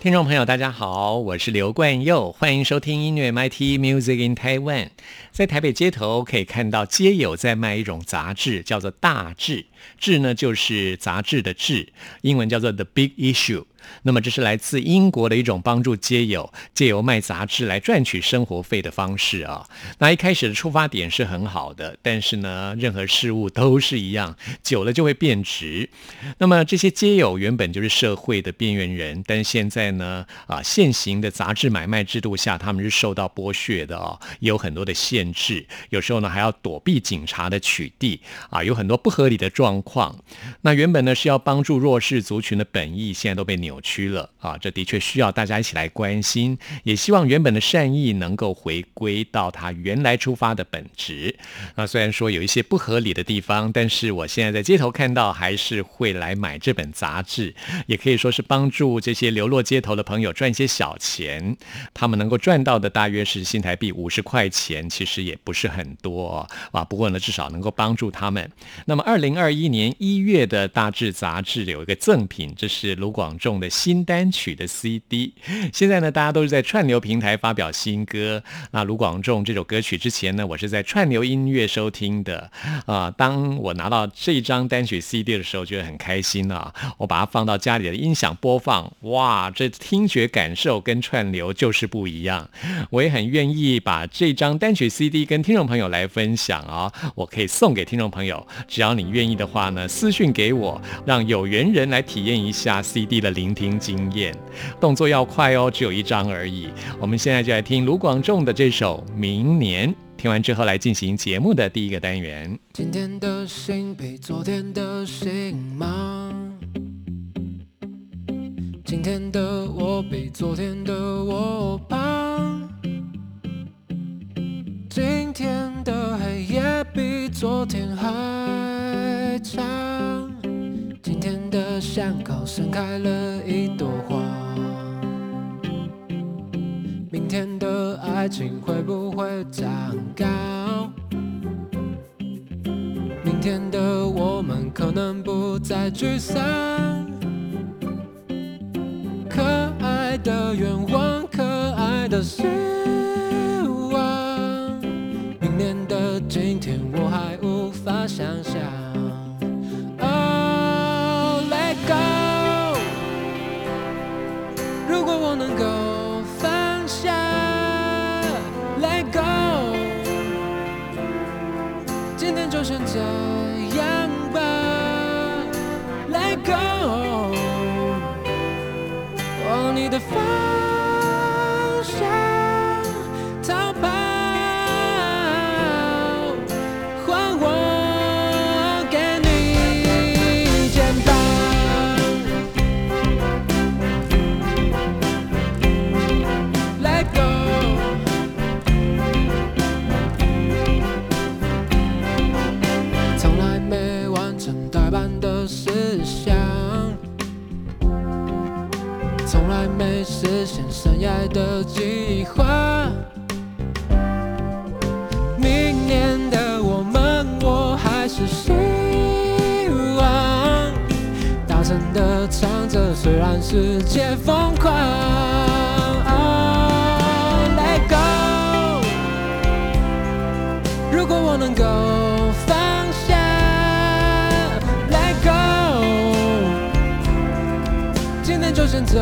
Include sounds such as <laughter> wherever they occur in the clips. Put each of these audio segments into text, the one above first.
听众朋友，大家好，我是刘冠佑，欢迎收听音乐 MIT Music in Taiwan。在台北街头可以看到街友在卖一种杂志，叫做《大志》，志呢就是杂志的志，英文叫做 The Big Issue。那么这是来自英国的一种帮助街友借由卖杂志来赚取生活费的方式啊。那一开始的出发点是很好的，但是呢，任何事物都是一样，久了就会变质。那么这些街友原本就是社会的边缘人，但现在呢，啊，现行的杂志买卖制度下，他们是受到剥削的哦，有很多的限制，有时候呢还要躲避警察的取缔啊，有很多不合理的状况。那原本呢是要帮助弱势族群的本意，现在都被扭。扭曲了啊！这的确需要大家一起来关心，也希望原本的善意能够回归到它原来出发的本质。那虽然说有一些不合理的地方，但是我现在在街头看到，还是会来买这本杂志，也可以说是帮助这些流落街头的朋友赚一些小钱。他们能够赚到的大约是新台币五十块钱，其实也不是很多啊。不过呢，至少能够帮助他们。那么，二零二一年一月的大致杂志有一个赠品，这是卢广仲的。新单曲的 CD，现在呢，大家都是在串流平台发表新歌。那卢广仲这首歌曲之前呢，我是在串流音乐收听的啊。当我拿到这张单曲 CD 的时候，觉得很开心啊。我把它放到家里的音响播放，哇，这听觉感受跟串流就是不一样。我也很愿意把这张单曲 CD 跟听众朋友来分享啊。我可以送给听众朋友，只要你愿意的话呢，私讯给我，让有缘人来体验一下 CD 的灵聆。听经验，动作要快哦，只有一张而已。我们现在就来听卢广仲的这首《明年》，听完之后来进行节目的第一个单元。今天的心比昨天的心忙，今天的我比昨天的我胖，今天的黑夜比昨天还长。巷口盛开了一朵花，明天的爱情会不会长高？明天的我们可能不再沮丧。可爱的愿望，可爱的希望，明年的今天我还无法想象。我能够放下，Let go，今天就先这样吧，Let go，往你的发。的计划，明年的我们，我还是希望大声的唱着，虽然世界疯狂。Let go，如果我能够放下，Let go，今天就先这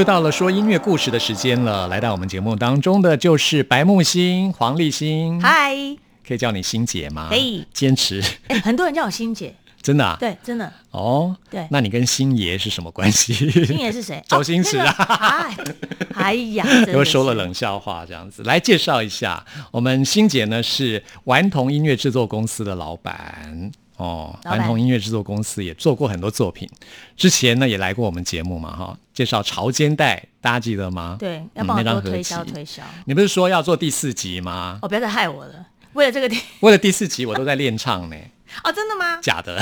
又到了说音乐故事的时间了，来到我们节目当中的就是白木星黄立新，嗨，可以叫你欣姐吗？可以坚持，哎，很多人叫我欣姐，<laughs> 真的啊？对，真的。哦，对那你跟星爷是什么关系？星爷是谁？<laughs> 周星驰啊哦那个哎，哎呀，又说了冷笑话，这样子来介绍一下，我们欣姐呢是顽童音乐制作公司的老板哦，顽童音乐制作公司也做过很多作品，之前呢也来过我们节目嘛哈，介绍《潮间带》，大家记得吗？对，要嗯帮我那张合多推销集推销。你不是说要做第四集吗？哦，不要再害我了，为了这个第 <laughs> 为了第四集，我都在练唱呢，<laughs> 哦，真的吗？假的？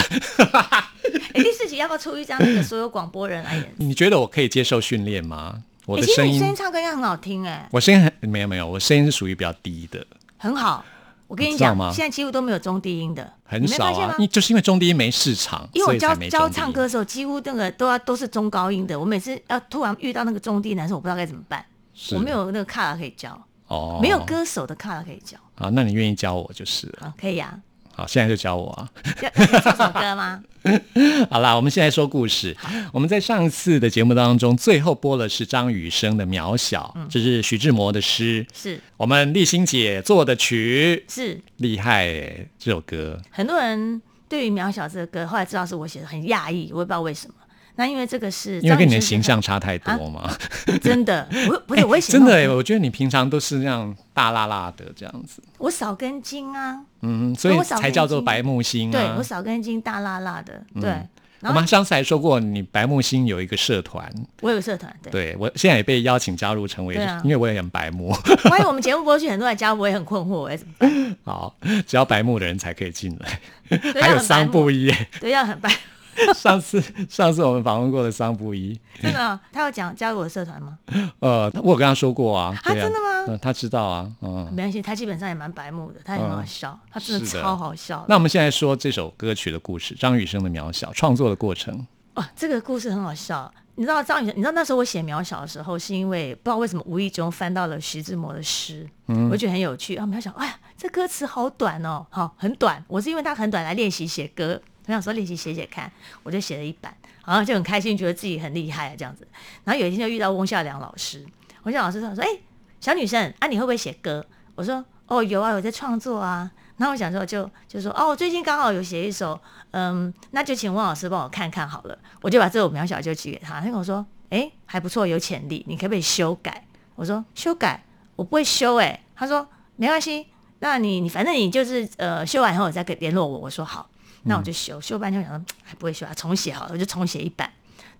<laughs> 哎，第四集要不要出一张那个所有广播人来演？你觉得我可以接受训练吗？我哎，的声音其实你声音，唱歌应该很好听，哎，我声音很没有没有，我声音是属于比较低的，很好。我跟你讲现在几乎都没有中低音的，很少啊你就是因为中低音没市场，因为我教教唱歌的时候，几乎那个都要都是中高音的。我每次要突然遇到那个中低男生，我不知道该怎么办。我没有那个卡拉可以教，哦，没有歌手的卡拉可以教。啊，那你愿意教我就是了。啊，可以啊。好，现在就教我啊。要要唱首歌吗？<laughs> 好啦，我们现在说故事。我们在上次的节目当中，最后播的是张雨生的《渺小》，嗯这是徐志摩的诗，是我们立新姐做的曲，是，厉害耶！这首歌很多人对于《渺小》这个歌，后来知道是我写的，很讶异，我也不知道为什么。那因为这个是因为跟你的形象差太多嘛。<laughs> 真的，我不是我也 <laughs> 真的耶，那种我觉得你平常都是那样大辣辣的这样子，我少根筋啊，嗯，所以才叫做白木星啊对我。少根筋大辣辣的，对。我们上次还说过，你白木星有一个社团，我有个社团，对。对我现在也被邀请加入成为，啊因为我也很白目。<laughs> 万一我们节目播去，很多人加入，我也很困惑，我也怎么办？好，只要白木的人才可以进来，对还有桑布伊。对，要很白，<laughs> 上次上次我们访问过的桑布伊，真的哦。他有讲加入我的社团吗？<laughs> 呃，我有跟他说过啊，啊对啊真的吗嗯他知道啊，嗯。没关系，他基本上也蛮白目的，他也很好笑，他真的是的超好笑的。那我们现在说这首歌曲的故事，张雨生的《渺小》创作的过程。哇，这个故事很好笑。你知道张雨生，你知道那时候我写《渺小》的时候，是因为不知道为什么无意中翻到了徐志摩的诗，嗯我觉得很有趣。啊，渺小，哎呀，这歌词好短哦，好很短。我是因为它很短来练习写歌，我想说练习写写看，我就写了一版，然后就很开心，觉得自己很厉害啊这样子。然后有一天就遇到翁孝良老师，翁孝良老师说说，哎、小女生啊，你会不会写歌？我说哦，有啊，有在创作啊。然后我想说就就说哦，我最近刚好有写一首，嗯，那就请翁老师帮我看看好了。我就把这首渺小就寄给他，他跟我说，哎，还不错，有潜力，你可不可以修改？我说修改，我不会修哎、他说没关系，那你你反正你就是呃修完以后再给联络我。我说好，那我就修，修半天我想说还不会修啊，重写好了，我就重写一版。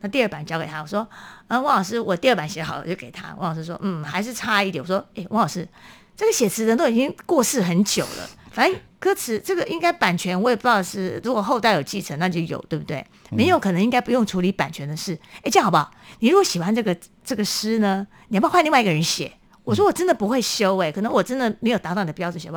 那第二版交给他，我说，嗯，汪老师，我第二版写好了，就给他。汪老师说，嗯，还是差一点。我说，哎，汪老师，这个写词人都已经过世很久了，反正歌词这个应该版权我也不知道是，如果后代有继承那就有，对不对？没有可能应该不用处理版权的事。哎，这样好不好？你如果喜欢这个这个诗呢，你要不要换另外一个人写？我说我真的不会修、哎，可能我真的没有达到你的标准，写不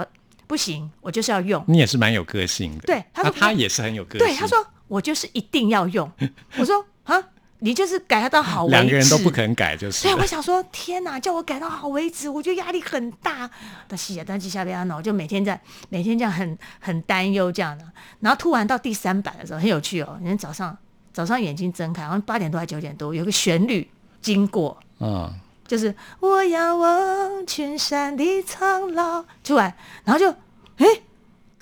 不行，我就是要用。你也是蛮有个性的。对他说那他也是很有个性。对，他说我就是一定要用。<laughs> 我说啊，你就是改它到好为止，两个人都不肯改，就是对，我想说，天哪，叫我改到好为止，我觉得压力很大。但是啊，但是下边呢，我就每天在每天这样很很担忧这样的。然后突然到第三版的时候，很有趣哦。人早上早上眼睛睁开，好像八点多还九点多，有个旋律经过，嗯，就是我要望群山的苍老，出来，然后就哎，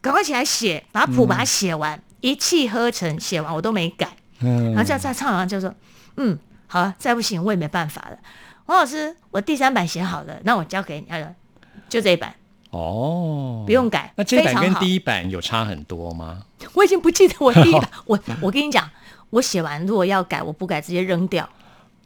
赶快起来写，把谱把它写完，一气呵成写完，我都没改。嗯然后再再唱完就说，嗯，好了，再不行我也没办法了。王老师，我第三版写好了，那我交给你，哎就这一版，哦，不用改。那这一版跟第一版有差很多吗？<laughs> 我已经不记得我第一版，<laughs> 我我跟你讲，我写完如果要改，我不改直接扔掉，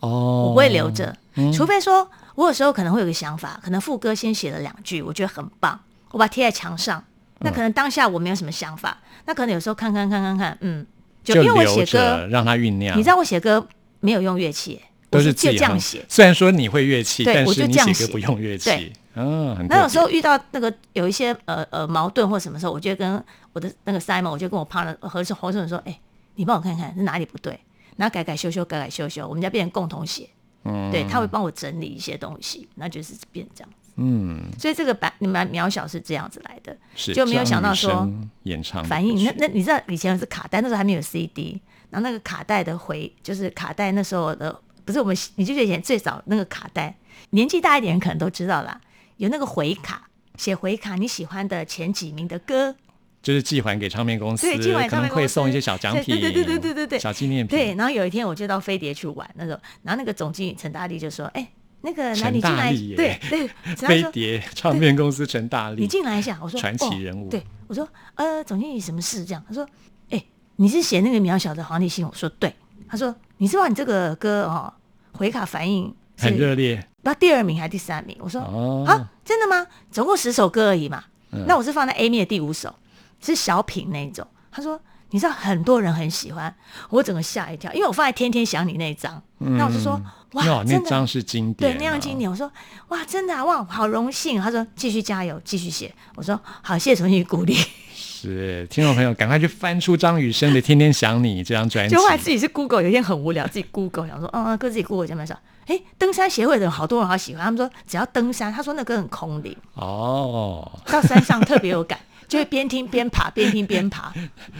哦，我不会留着，除非说我有时候可能会有个想法，可能副歌先写了两句，我觉得很棒，我把它贴在墙上。那可能当下我没有什么想法，那可能有时候看看看看看，嗯，就因为我留写歌着，让它酝酿。你知道我写歌没有用乐器，都是就这样写。虽然说你会乐器，但是你写写歌不用乐器对。嗯，很那有时候遇到那个有一些呃呃矛盾或什么时候，我就会跟我的那个 Simon，我就跟我 partner 何是侯胜说，哎、你帮我看看是哪里不对，然后改改修修，改改修修，我们家变成共同写，嗯对，他会帮我整理一些东西，那就是变这样子。嗯，所以这个版你们渺小是这样子来的，是就没有想到说演唱反应。那那你知道以前是卡带，那时候还没有 CD，然后那个卡带的回就是卡带那时候的不是我们你就以前最早那个卡带，年纪大一点人可能都知道啦，有那个回卡，写回卡你喜欢的前几名的歌，就是寄还给唱片公司，对寄还可能会送一些小奖品，对对对对对对对小纪念品。对，然后有一天我就到飞碟去玩那种，然后那个总经理陈大力就说：“哎，那个来你进来，对对，<laughs> 飞碟唱片公司陈大力，你进来一下。”我说：“传奇哦人物对，我说：“呃，总经理什么事？”这样，他说：“哎，你是写那个渺小的黄帝星？”我说：“对。”他说：“你知道你这个歌哦，回卡反应很热烈不第二名还是第三名？”我说：“哦。啊，真的吗？总共十首歌而已嘛。嗯那我是放在 A 面的第五首，是小品那一种。他说，你知道很多人很喜欢，我整个吓一跳，因为我放在《天天想你》那一张，那我就说，哇，哇，那真的张是经典、啊对那样经。典。我说，哇，真的啊，哇，好荣幸。他说，继续加油，继续写。我说，好，谢谢重新鼓励。是听众朋友，赶快去翻出张雨生的《天天想你》这张专辑就。后来自己是 Google，有一天很无聊，自己 Google 想说，嗯嗯，跟自己 Google 讲蛮少。哎，登山协会的人好多人好喜欢，他们说只要登山，他说那歌很空灵。哦，到山上特别有感，就会边听边爬，边听边爬。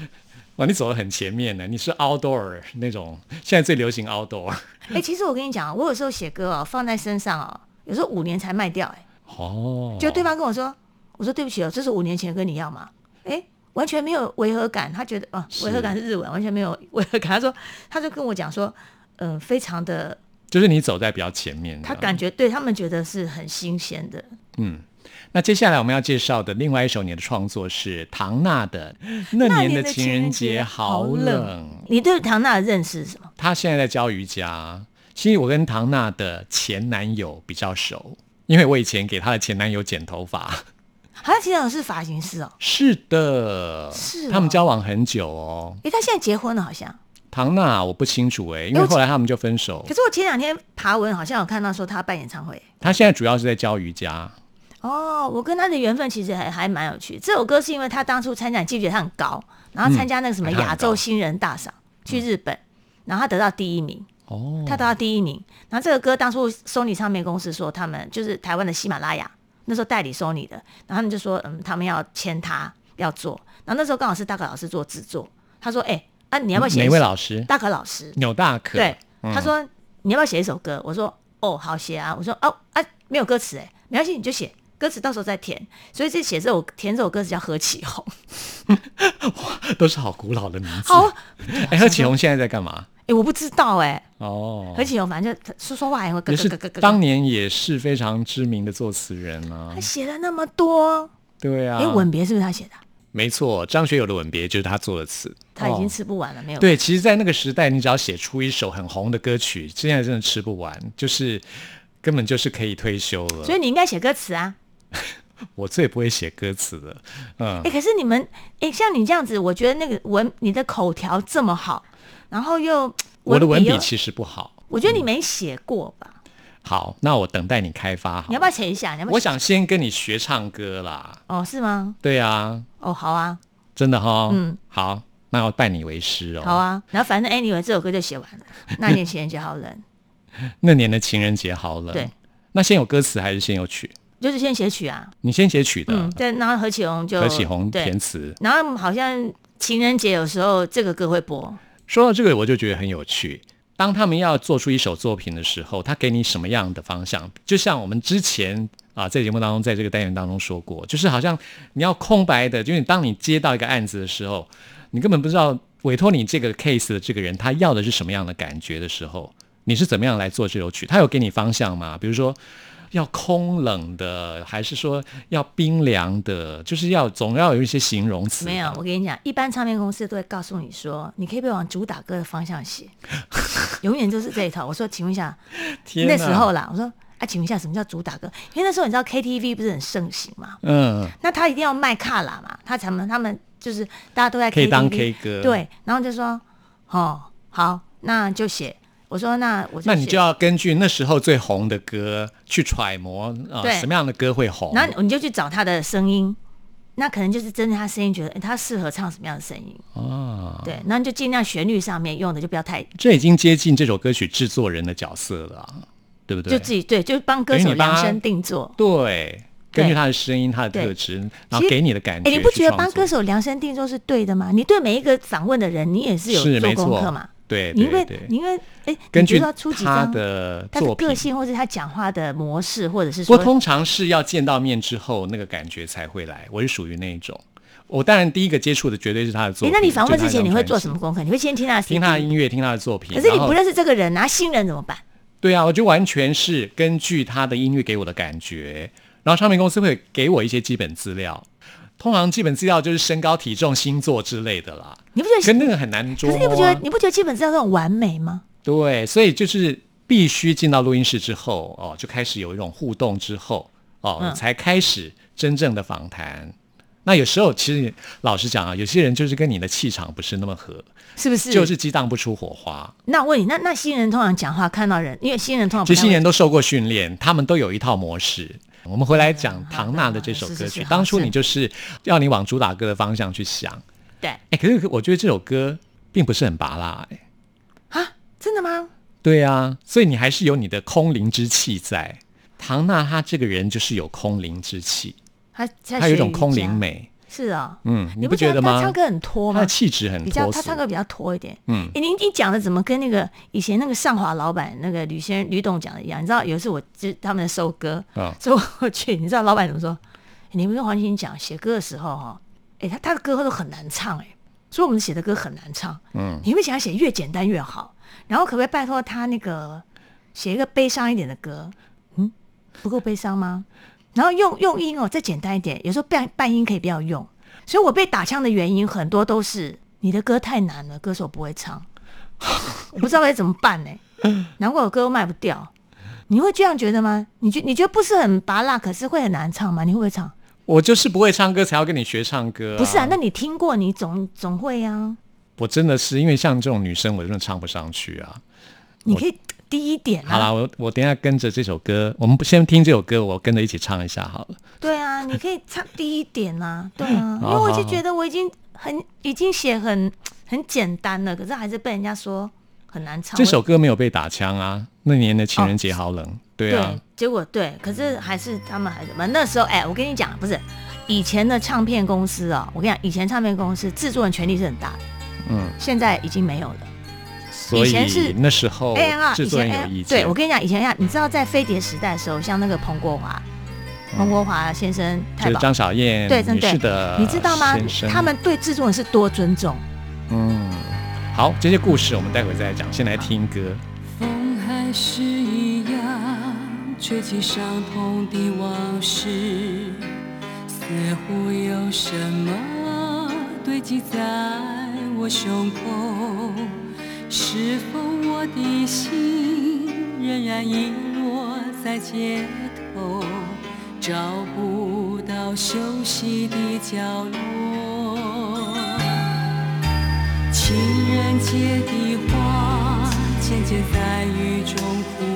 <laughs> 哇，你走的很前面呢，你是 outdoor 那种，现在最流行 outdoor。哎、其实我跟你讲啊，我有时候写歌哦，放在身上哦，有时候五年才卖掉、哎，哦，就对方跟我说，我说对不起哦，这是五年前的歌，你要吗？哎、完全没有违和感，他觉得啊，是违和感是日文，完全没有违和感。他说，他就跟我讲说，嗯、非常的，就是你走在比较前面。他感觉对他们觉得是很新鲜的。嗯。那接下来我们要介绍的另外一首你的创作是唐娜的《那那年的情人节节好好冷》。你对唐娜的认识是什么？她现在在教瑜伽。其实我跟唐娜的前男友比较熟，因为我以前给她的前男友剪头发。好像其实是发型师哦。是的，是哦他们交往很久哦。诶，他现在结婚了，好像。唐娜我不清楚哎，因为后来他们就分手可。是我前两天爬文好像有看到说他办演唱会。她现在主要是在教瑜伽。哦，我跟他的缘分其实还还蛮有趣。这首歌是因为他当初参加，你记不记得他很高，然后参加那个什么亚洲新人大赏，去日本，然后他得到第一名，哦，他得到第一名。然后这个歌当初 Sony 唱片公司说他们就是台湾的喜马拉雅那时候代理 Sony 的，然后他们就说嗯，他们要签他要做。然后那时候刚好是大可老师做制作，他说哎、啊你要不要写哪一？位老师？大可老师，钮大可。对，嗯他说你要不要写一首歌？我说哦，好写啊。我说哦啊，没有歌词哎，没关系，你就写歌词，到时候再填。所以这写这首填这首歌词叫何启宏。<laughs> 都是好古老的名字。好，哎，何启宏现在在干嘛？哎，我不知道哎，哦何，启宏反正就说说话还会咯也是咯咯咯咯当年也是非常知名的作词人啊他。写了那么多，对啊，哎，吻别是不是他写的？没错，张学友的《吻别》就是他做的词。他已经哦吃不完了，没有？对，其实，在那个时代，你只要写出一首很红的歌曲，现在真的吃不完，就是根本就是可以退休了。所以你应该写歌词啊。<laughs> 我最不会写歌词的，嗯哎，，可是你们，哎，像你这样子，我觉得那个文，你的口条这么好，然后又我的文笔其实不好。我觉得你没写过吧？好，那我等待你开发好。你要不要写一下？你要不要？我想先跟你学唱歌啦。哦，是吗？对啊，哦，好啊。真的哈、嗯，好，那要拜你为师哦。好啊，然后反正 anyway 这首歌就写完了。<laughs> 那年情人节好冷，那年的情人节好冷。对，那先有歌词还是先有曲？就是先写曲啊，你先写曲的，嗯，对，然后何启宏就何启宏填，词。然后好像情人节有时候这个歌会播，说到这个，我就觉得很有趣。当他们要做出一首作品的时候，他给你什么样的方向？就像我们之前啊，在节目当中，在这个单元当中说过，就是好像你要空白的，就是当你接到一个案子的时候，你根本不知道委托你这个 case 的这个人他要的是什么样的感觉的时候，你是怎么样来做这首曲？他有给你方向吗？比如说。要空冷的，还是说要冰凉的？就是要总要有一些形容词吧。没有。我跟你讲，一般唱片公司都会告诉你说，你可以不往主打歌的方向写，<laughs> 永远就是这一套。我说，请问一下，天那时候啦，我说啊，请问一下什么叫主打歌？因为那时候你知道 KTV 不是很盛行嘛，嗯，那他一定要卖卡拉嘛，他才能他们就是大家都在 KTV, 可以当 K 歌。，对，然后就说哦好，那就写。我说那我就那你就要根据那时候最红的歌去揣摩啊、对什么样的歌会红。然后你就去找他的声音，那可能就是针对他声音，觉得诶他适合唱什么样的声音，哦，对，那你就尽量旋律上面用的就不要太，这已经接近这首歌曲制作人的角色了啊，对不对？就自己对，就帮歌手量身定做。对，根据他的声音、他的特质，然后给你的感觉。你不觉得帮歌手量身定做是对的吗？你对每一个访问的人，你也是有做功课嘛？对你因为因为哎，根据他的他的，个性，或者他讲话的模式，或者是说我通常是要见到面之后，那个感觉才会来。我是属于那一种，我当然第一个接触的绝对是他的作哎，品。那你访问之前你会做什么功课？你会先听他的听他的音乐，听他的作品。可是你不认识这个人啊，新人怎么办？对啊，我就完全是根据他的音乐给我的感觉，然后唱片公司会给我一些基本资料。通常基本资料就是身高、体重、星座之类的啦，你不觉得？跟那个很难捉摸、啊。可是你不觉得你不觉得基本资料都很完美吗？对，所以就是必须进到录音室之后，哦，就开始有一种互动之后，哦，嗯才开始真正的访谈。那有时候其实老实讲啊，有些人就是跟你的气场不是那么合，是不是？就是激荡不出火花。那我问你，那那新人通常讲话看到人，因为新人通常不其实新人都受过训练，他们都有一套模式。我们回来讲唐娜的这首歌曲，当初你就是要你往主打歌的方向去想。对哎，可是我觉得这首歌并不是很拔辣，哎。啊，真的吗？对啊，所以你还是有你的空灵之气在。唐娜她这个人就是有空灵之气，他他她有一种空灵，美。是啊，嗯，你不觉得吗？他唱歌很拖吗他？气质很比较。他唱歌比较拖一点。嗯哎，你你讲的怎么跟那个以前那个上华老板那个吕先吕董讲的一样？你知道有一次我就他们收歌，啊收过去，你知道老板怎么说？诶你们跟黄欣讲写歌的时候哈，哎，他他的歌都很难唱哎，所以我们写的歌很难唱。嗯，你会想写越简单越好，然后可不可以拜托他那个写一个悲伤一点的歌？嗯，不够悲伤吗？然后用用音哦，再简单一点，有时候半半音可以不要用。所以我被打枪的原因很多都是你的歌太难了，歌手不会唱，<laughs> 我不知道该怎么办呢、难怪我歌都卖不掉。你会这样觉得吗？你觉你觉得不是很拔辣，可是会很难唱吗？你会不会唱？我就是不会唱歌，才要跟你学唱歌、不是啊，那你听过，你总总会啊。我真的是因为像这种女生，我真的唱不上去啊。你可以低一点啊。好啦，我我等一下跟着这首歌，我们不先听这首歌，我跟着一起唱一下好了。对啊，你可以唱低一点啊、<laughs> 对啊，因为我就觉得我已经很已经写很很简单了，可是还是被人家说很难唱。这首歌没有被打枪啊，那年的情人节好冷。对对啊，结果对，可是还是他们还是那时候哎，我跟你讲，不是以前的唱片公司啊、我跟你讲，以前唱片公司制作人权力是很大的，嗯，现在已经没有了。所以前是以那时候 A N R 以制作人前有 A 意见。对我跟你讲，以前呀，你知道在飞碟时代的时候，像那个彭国华、彭国华先生、就是张小燕女对对士的你知道吗？他们对制作人是多尊重。嗯，好，这些故事我们待会再来讲，先来听歌。风还是一样吹起伤痛的往事，似乎有什么堆积在我胸口。是否我的心仍然遗落在街头，找不到休息的角落？情人节的花渐渐在雨中枯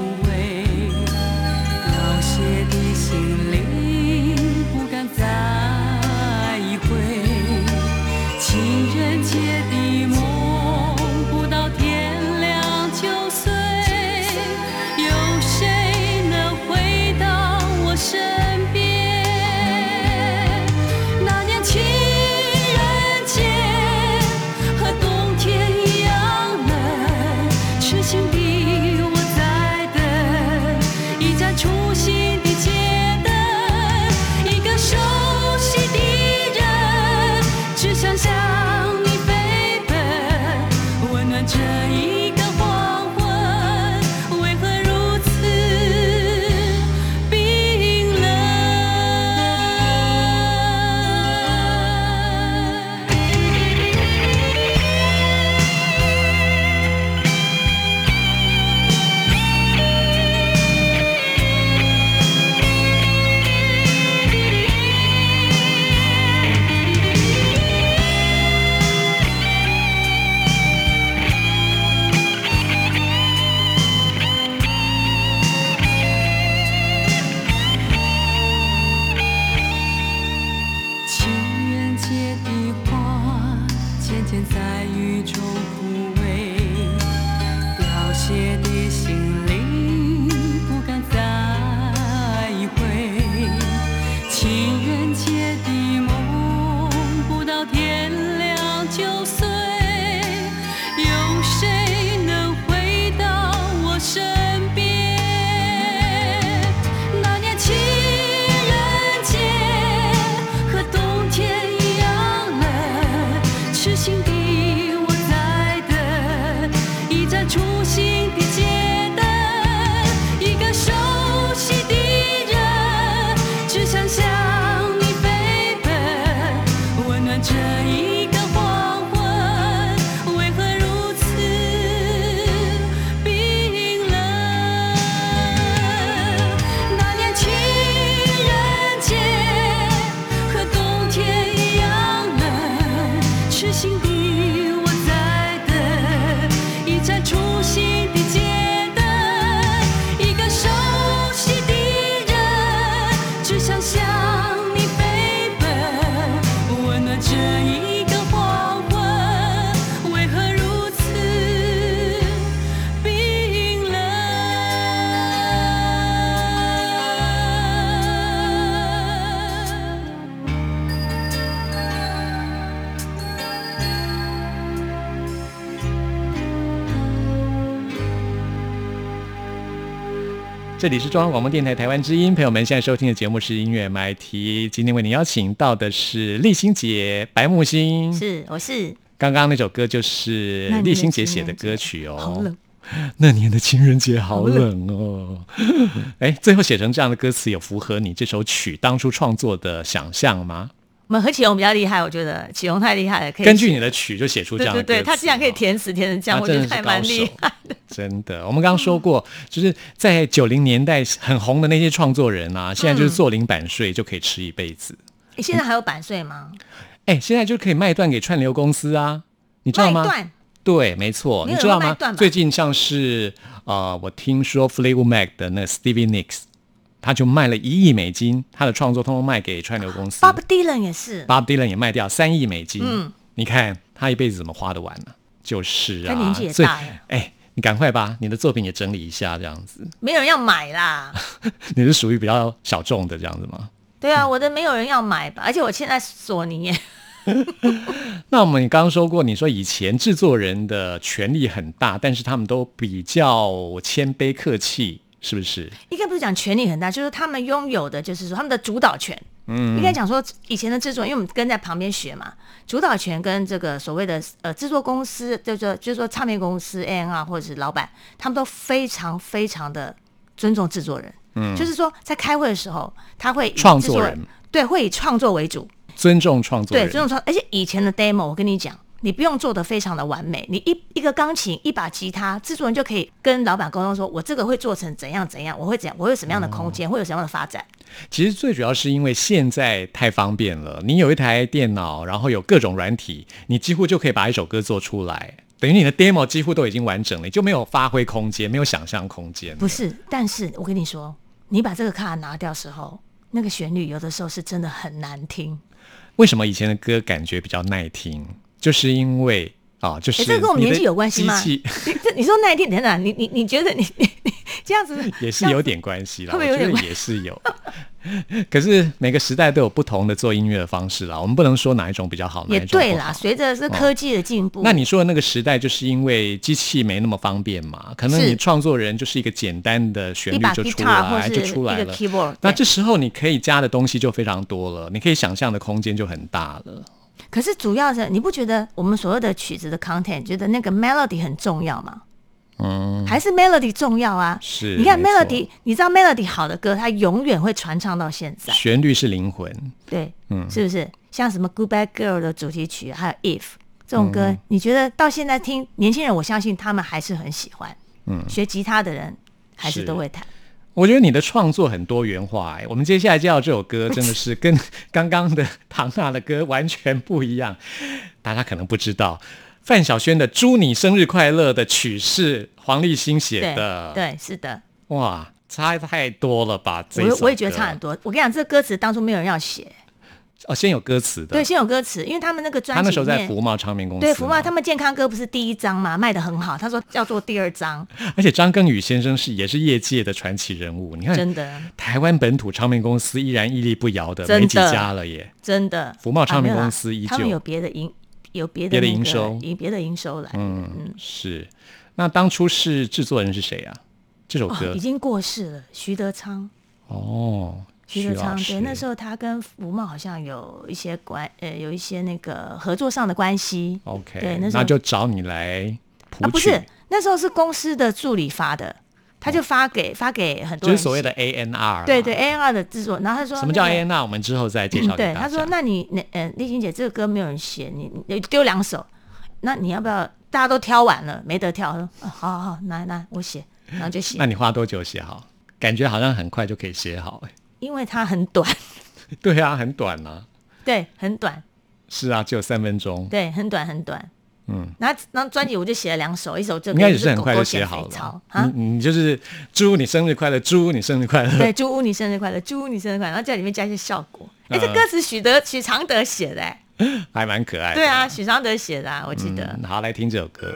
这里是中央广播电台台湾之音，朋友们现在收听的节目是音乐 MIT。今天为您邀请到的是立新姐、白木星。是我是刚刚那首歌就是立新姐写的歌曲哦。好冷，那年的情人节好冷哦。<laughs> 哎，最后写成这样的歌词，有符合你这首曲当初创作的想象吗？我们何启荣比较厉害，我觉得启荣太厉害了，可以根据你的曲就写出这样的歌、对对对，他竟然可以填词填成这样，我觉得还蛮厉害的。真的，我们刚刚说过，就是在九零年代很红的那些创作人啊，现在就是做零版税就可以吃一辈子。诶现在还有版税吗？哎、现在就可以卖断给串流公司啊，你知道吗？对，没错，你知道吗最近像是呃，我听说 Fleetwood Mac 的那个 Stevie Nicks，他就卖了一亿美金，他的创作通通卖给串流公司。，Bob Dylan 也是，Bob Dylan 也卖掉三亿美金。嗯你看他一辈子怎么花得完呢、就是啊，他年纪也大了哎，你赶快把你的作品也整理一下，这样子。没有人要买啦。<laughs> 你是属于比较小众的这样子吗？对啊，我的没有人要买吧，而且我现在索尼耶，<laughs> 那我们你刚刚说过，你说以前制作人的权力很大，但是他们都比较谦卑客气，是不是？应该不是讲权力很大，就是他们拥有的，就是说他们的主导权。嗯，应该讲说以前的制作，因为我们跟在旁边学嘛，主导权跟这个所谓的呃制作公司，就是说就是说唱片公司 A N R 或者是老板，他们都非常非常的尊重制作人。嗯，就是说在开会的时候，他会创作人对会以创作为主，尊重创作对，尊重创，而且以前的 demo，我跟你讲，你不用做的非常的完美，你一一个钢琴，一把吉他，制作人就可以跟老板沟通说，我这个会做成怎样怎样，我会怎样，我会有什么样的空间，会有什么样的发展。其实最主要是因为现在太方便了，你有一台电脑，然后有各种软体，你几乎就可以把一首歌做出来，等于你的 demo 几乎都已经完整了，你就没有发挥空间，没有想象空间。不是，但是我跟你说，你把这个卡拿掉时候，那个旋律有的时候是真的很难听。为什么以前的歌感觉比较耐听？就是因为啊，就是哎，这跟我们年纪有关系吗？你这 <laughs> 你说那一天，等等，你你你觉得你你 <laughs> 你这样子 <laughs> 也是有点关系啦，我觉得也是有。可是每个时代都有不同的做音乐的方式啦，我们不能说哪一种比较好，哪也对啦，随着这科技的进步，那你说的那个时代，就是因为机器没那么方便嘛？可能你创作人就是一个简单的旋律就出来，就出来了。那这时候你可以加的东西就非常多了，你可以想象的空间就很大了。可是主要是你不觉得我们所有的曲子的 content，觉得那个 melody 很重要吗？嗯，还是 melody 重要啊？是你看 melody，你知道 melody 好的歌，它永远会传唱到现在，旋律是灵魂，对，嗯是不是？像什么 Goodbye Girl 的主题曲，还有 If 这种歌，嗯你觉得到现在听年轻人，我相信他们还是很喜欢。嗯，学吉他的人还是是都会弹。我觉得你的创作很多元化、哎，我们接下来介绍这首歌真的是跟刚刚的唐娜的歌完全不一样。大家可能不知道，范晓萱的《祝你生日快乐》的曲是黄立新写对的，，对，是的，哇，差太多了吧？这我我也觉得差很多。我跟你讲，这个歌词当初没有人要写，哦，先有歌词的，对，先有歌词，因为他们那个专辑他那时候在福茂唱片公司，对，福茂他们健康歌不是第一张嘛，卖的很好。他说要做第二张，而且张根宇先生是也是业界的传奇人物，你看真的台湾本土唱片公司依然屹立不摇的，没几家了耶。真的。福茂唱片公司依旧他们有别的营，有别的别的营收以别的营收来。嗯嗯，是，那当初是制作人是谁啊？这首哦，歌已经过世了，徐德昌。哦，徐德昌，对，那时候他跟福茂好像有一些关，呃，有一些那个合作上的关系。OK，对那时候就找你来谱曲，啊，不是，那时候是公司的助理发的，他就发给发给很多人，就是所谓的 A N R。对对 A N R 的制作，然后他说什么叫 A N R？我们之后再介绍给对，他说：“那你那呃，丽晶姐这个歌没有人写，你你丢两首，那你要不要？大家都挑完了，没得挑。他说：啊好好好，来来，我写，然后就写那，你花多久写好？感觉好像很快就可以写好。哎因为它很短，<laughs> 对啊，很短啊。对，很短，是啊，只有三分钟。对，很短很短。嗯，然后然后专辑我就写了两首，一首就应该也是很快就写好了。啊。你你就是祝你生日快乐，祝你生日快乐。对，祝你生日快乐，祝你生日快乐，然后在里面加一些效果。哎、这嗯歌词许德许常德写的、哎，<laughs> 还蛮可爱的。对啊，许常德写的、啊，我记得。嗯，好，来听这首歌。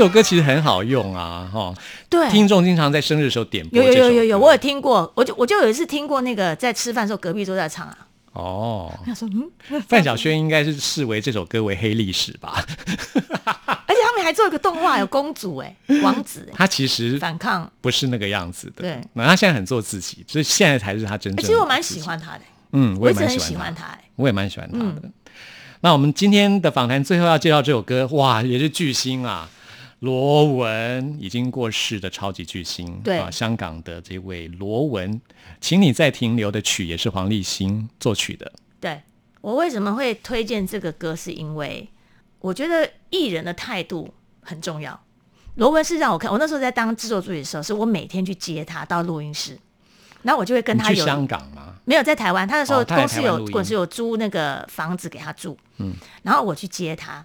这首歌其实很好用啊，哈。对，听众经常在生日的时候点播有有有有有，我有听过，我就我就有一次听过那个在吃饭的时候隔壁桌在唱啊，哦。他说嗯，<laughs> 范晓萱应该是视为这首歌为黑历史吧？<laughs> 而且他们还做一个动画，有公主哎、王子哎、他其实反抗。不是那个样子的。对那他现在很做自己，所以现在才是他真正。哎其实我蛮喜，欢他的、嗯，我也蛮喜喜欢他，我也蛮喜欢他的。那我们今天的访谈最后要介绍这首歌，哇，也是巨星啊，罗文已经过世的超级巨星，对啊，香港的这位罗文，请你再停留的曲也是黄立新作曲的，对我为什么会推荐这个歌，是因为我觉得艺人的态度很重要。罗文是让我看，我那时候在当制作助理的时候，是我每天去接他到录音室，然后我就会跟他有香港吗？没有在台湾，他那时候公司有公司有租那个房子给他住，嗯，然后我去接他。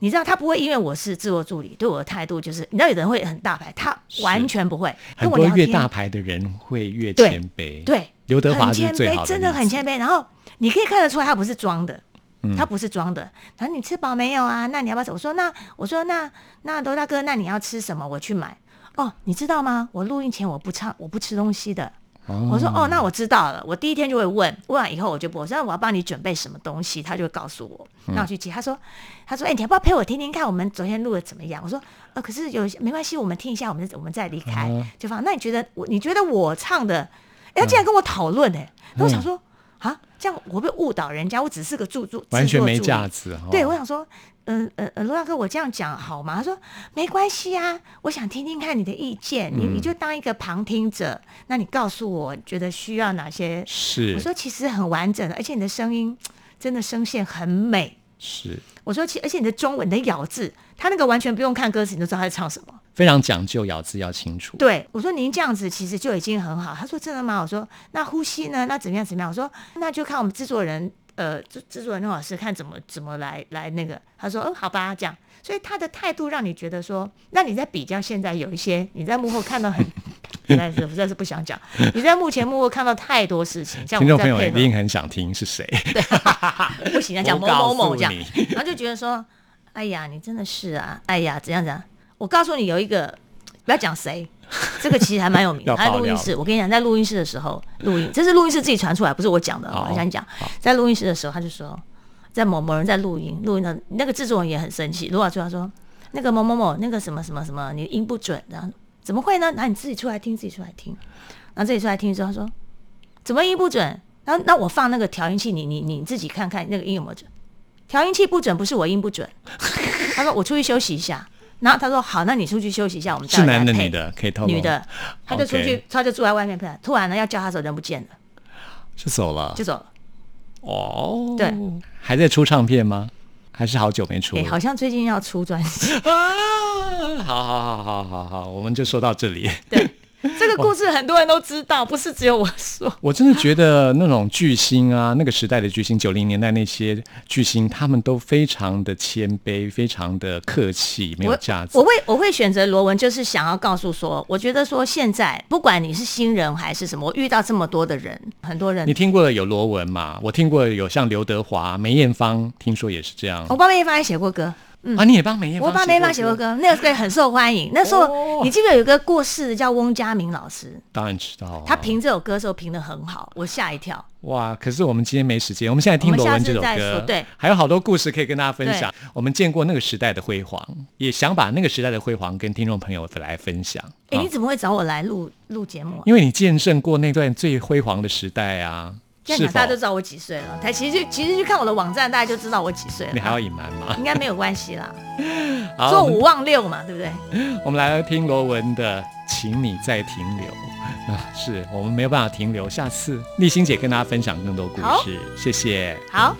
你知道他不会因为我是制作助理，对我的态度就是，你知道有的人会很大牌，他完全不会跟我聊天。大牌的人会越谦卑，对刘德华很谦卑，是最好的，真的很。谦卑。然后你可以看得出来，他不是装的，嗯他不是装的。然后你吃饱没有啊？那你要不要走？我说那我说那那罗大哥，那你要吃什么？我去买。哦，你知道吗？我录音前我不唱，我不吃东西的。我说哦，那我知道了。我第一天就会问，问完以后我就不，我说我要帮你准备什么东西，他就会告诉我。嗯那我去接，他说他说哎、你要不要陪我听听看我们昨天录的怎么样？我说呃，可是有没关系，我们听一下，我们我们再离开、嗯就放。那你觉得我你觉得我唱的，哎、他竟然跟我讨论哎，那我想说啊，这样我会不会误导人家？我只是个助助完全没制作助理架子。哦对，我想说，嗯呃呃，罗大哥，我这样讲好吗？他说没关系啊，我想听听看你的意见，你嗯你就当一个旁听者，那你告诉我觉得需要哪些？是我说其实很完整的，而且你的声音真的声线很美。是我说其而且你的中文你的咬字，他那个完全不用看歌词，你都知道他在唱什么。非常讲究，咬字要清楚。对，我说您这样子其实就已经很好。他说真的吗？我说那呼吸呢？那怎么样怎么样？我说那就看我们制作人，呃，制制作人刘老师看怎么怎么来来那个。他说嗯，好吧，这样。所以他的态度让你觉得说，那你在比较现在有一些你在幕后看到很，<laughs> 实在是实在是不想讲。你在幕前幕后看到太多事情，像我听众朋友一定很想听是谁。<laughs> 不行啊，讲 <laughs> 某某某这样，然后就觉得说，哎呀，你真的是啊，哎呀，怎样怎样。我告诉你，有一个不要讲谁，这个其实还蛮有名他在录音室，我跟你讲，在录音室的时候录音，这是录音室自己传出来，不是我讲的。好我想讲，在录音室的时候，他就说，在某某人在录音，录音的那个制作人也很生气，卢老师他说，那个某某某那个什么什么什么，你音不准，然后怎么会呢？那你自己出来听，自己出来听，然后自己出来听之后，他说怎么音不准？然后那我放那个调音器，你你你自己看看那个音有没有准。调音器不准，不是我音不准。他说我出去休息一下，然后他说好，那你出去休息一下，我们再是来的女的？可以透露。女的，他就出去，他就住在外面配。突然呢，要叫他的时候人不见了，就走了就。走了。哦，对，还在出唱片吗？还是好久没出？好像最近要出专辑。啊！好好好好好好，我们就说到这里。对，这个故事很多人都知道，不是只有我说。我真的觉得那种巨星啊，那个时代的巨星，九零年代那些巨星，他们都非常的谦卑，非常的客气，没有我架子我。会我会选择罗文，就是想要告诉说，我觉得说现在不管你是新人还是什么，我遇到这么多的人，很多人你，听过的有罗文嘛？我听过有像刘德华、梅艳芳，听说也是这样。我帮梅艳芳也写过歌，啊，你也帮梅艳芳？我帮梅艳芳写过。歌，那个歌很受欢迎。<laughs> 那时候、哦你记不记得有一个过世的叫翁佳明老师，当然知道啊。他评这首歌的时候评的很好，我吓一跳。哇！可是我们今天没时间，我们现在听罗文这首歌，对，还有好多故事可以跟大家分享。我们见过那个时代的辉煌，也想把那个时代的辉煌跟听众朋友来分享。哎、啊你怎么会找我来录录节目、啊？因为你见证过那段最辉煌的时代啊，这样讲大家都知道我几岁了。他其实其实去看我的网站，大家就知道我几岁了。你还要隐瞒吗？应该没有关系啦，<laughs> 好，做五忘六嘛，对不对？我们来听罗文的《请你再停留》啊，是我们没有办法停留，下次丽欣姐跟大家分享更多故事，谢谢。好，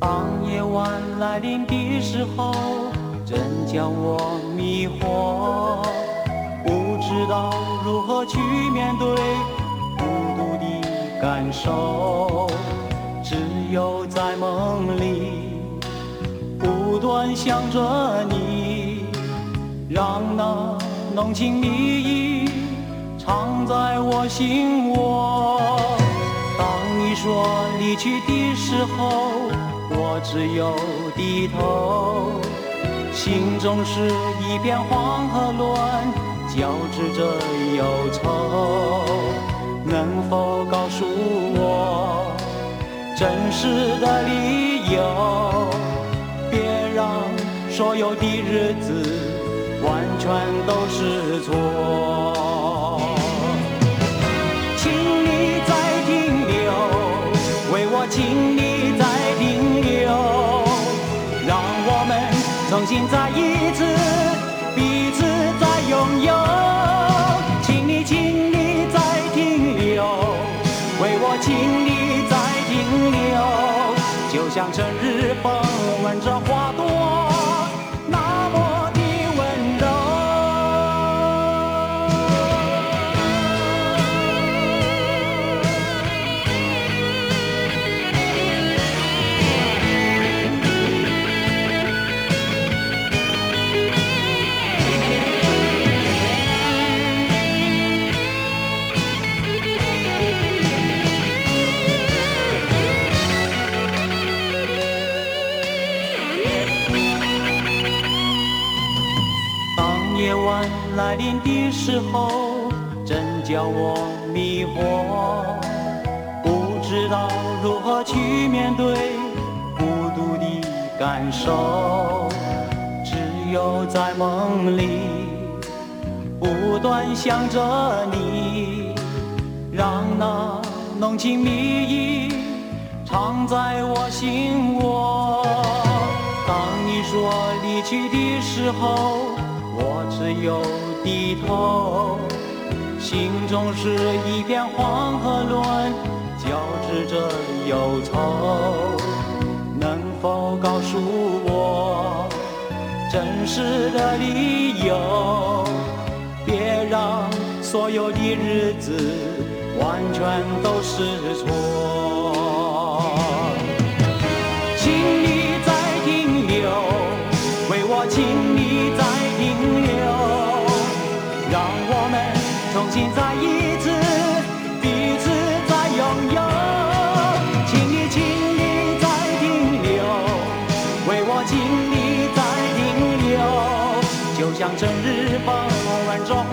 当夜晚来临的时候，真将我迷惑，不知道如何去面对感受，只有在梦里不断想着你，让那浓情蜜意藏在我心窝。当你说离去的时候，我只有低头，心中是一片黄和乱，交织着忧愁。能否告诉我真实的理由？别让所有的日子完全都是错。请你再停留，为我请你再停留，让我们重新再一次，彼此再拥有。像春日风温柔时候，真叫我迷惑，不知道如何去面对孤独的感受，只有在梦里不断想着你，让那浓情蜜意藏在我心窝。当你说离去的时候，我只有低头，心中是一片黄河乱，交织着忧愁。能否告诉我真实的理由？别让所有的日子完全都是错。重新再一次，彼此再拥有。请你，请你再停留，为我，请你再停留，就像整日风吻着花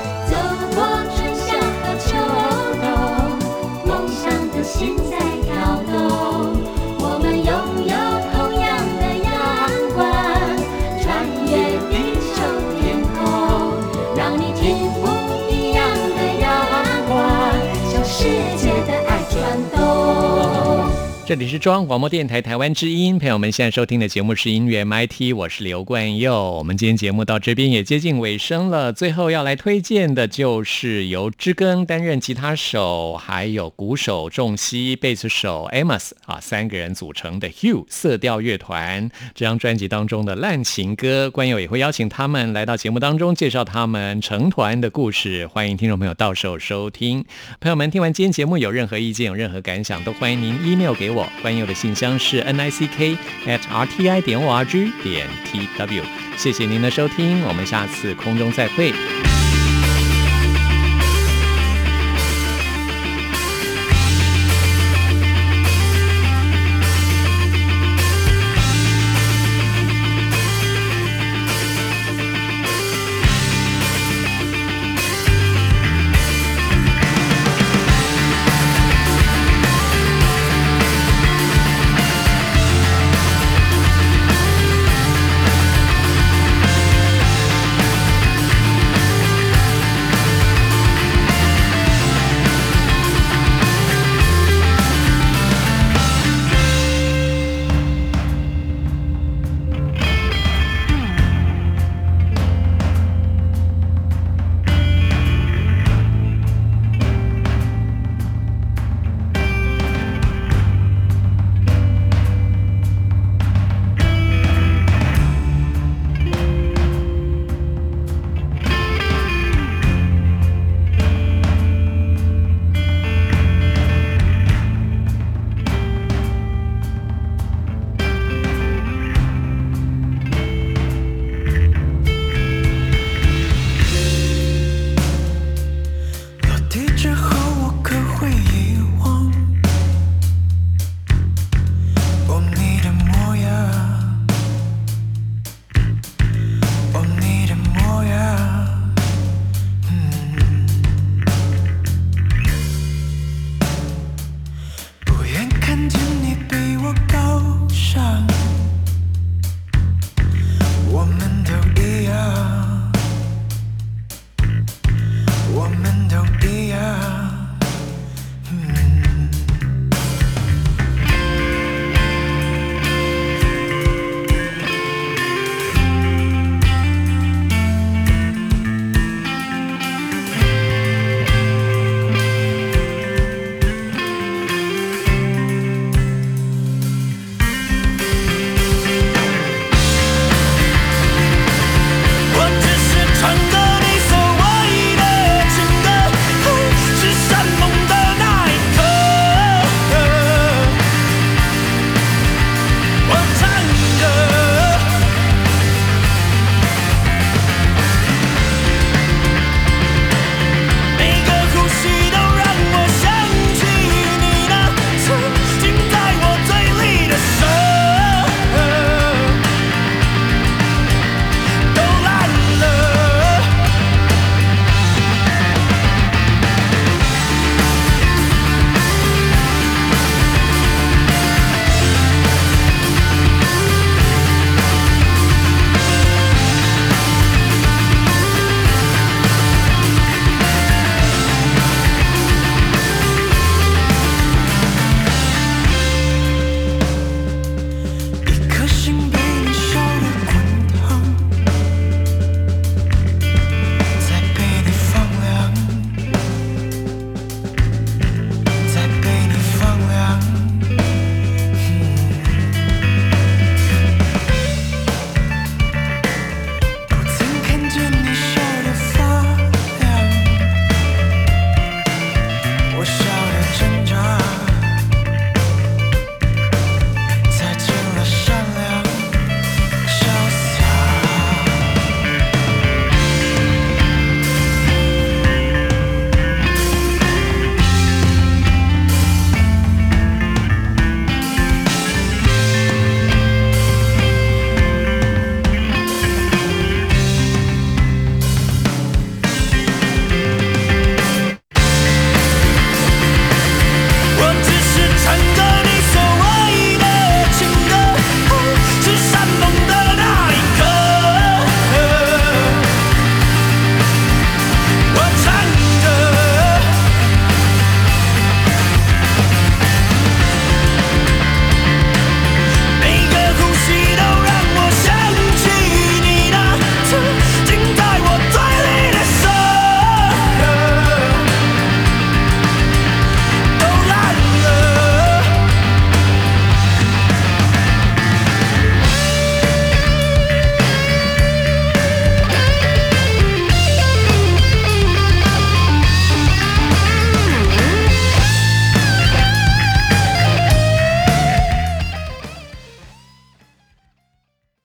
这里是中央广播电台台湾之音，朋友们现在收听的节目是音乐 MIT，我是刘冠佑。我们今天节目到这边也接近尾声了，最后要来推荐的就是由知更担任吉他手，还有鼓手仲熙、贝斯手 Amos 啊三个人组成的 Hugh 色调乐团这张专辑当中的烂情歌，冠佑也会邀请他们来到节目当中介绍他们成团的故事，欢迎听众朋友到时候收听。朋友们听完今天节目有任何意见、有任何感想，都欢迎您 email 给我。关佑的信箱是 n i c k at r t i 点 o r g 点 t w。谢谢您的收听，我们下次空中再会。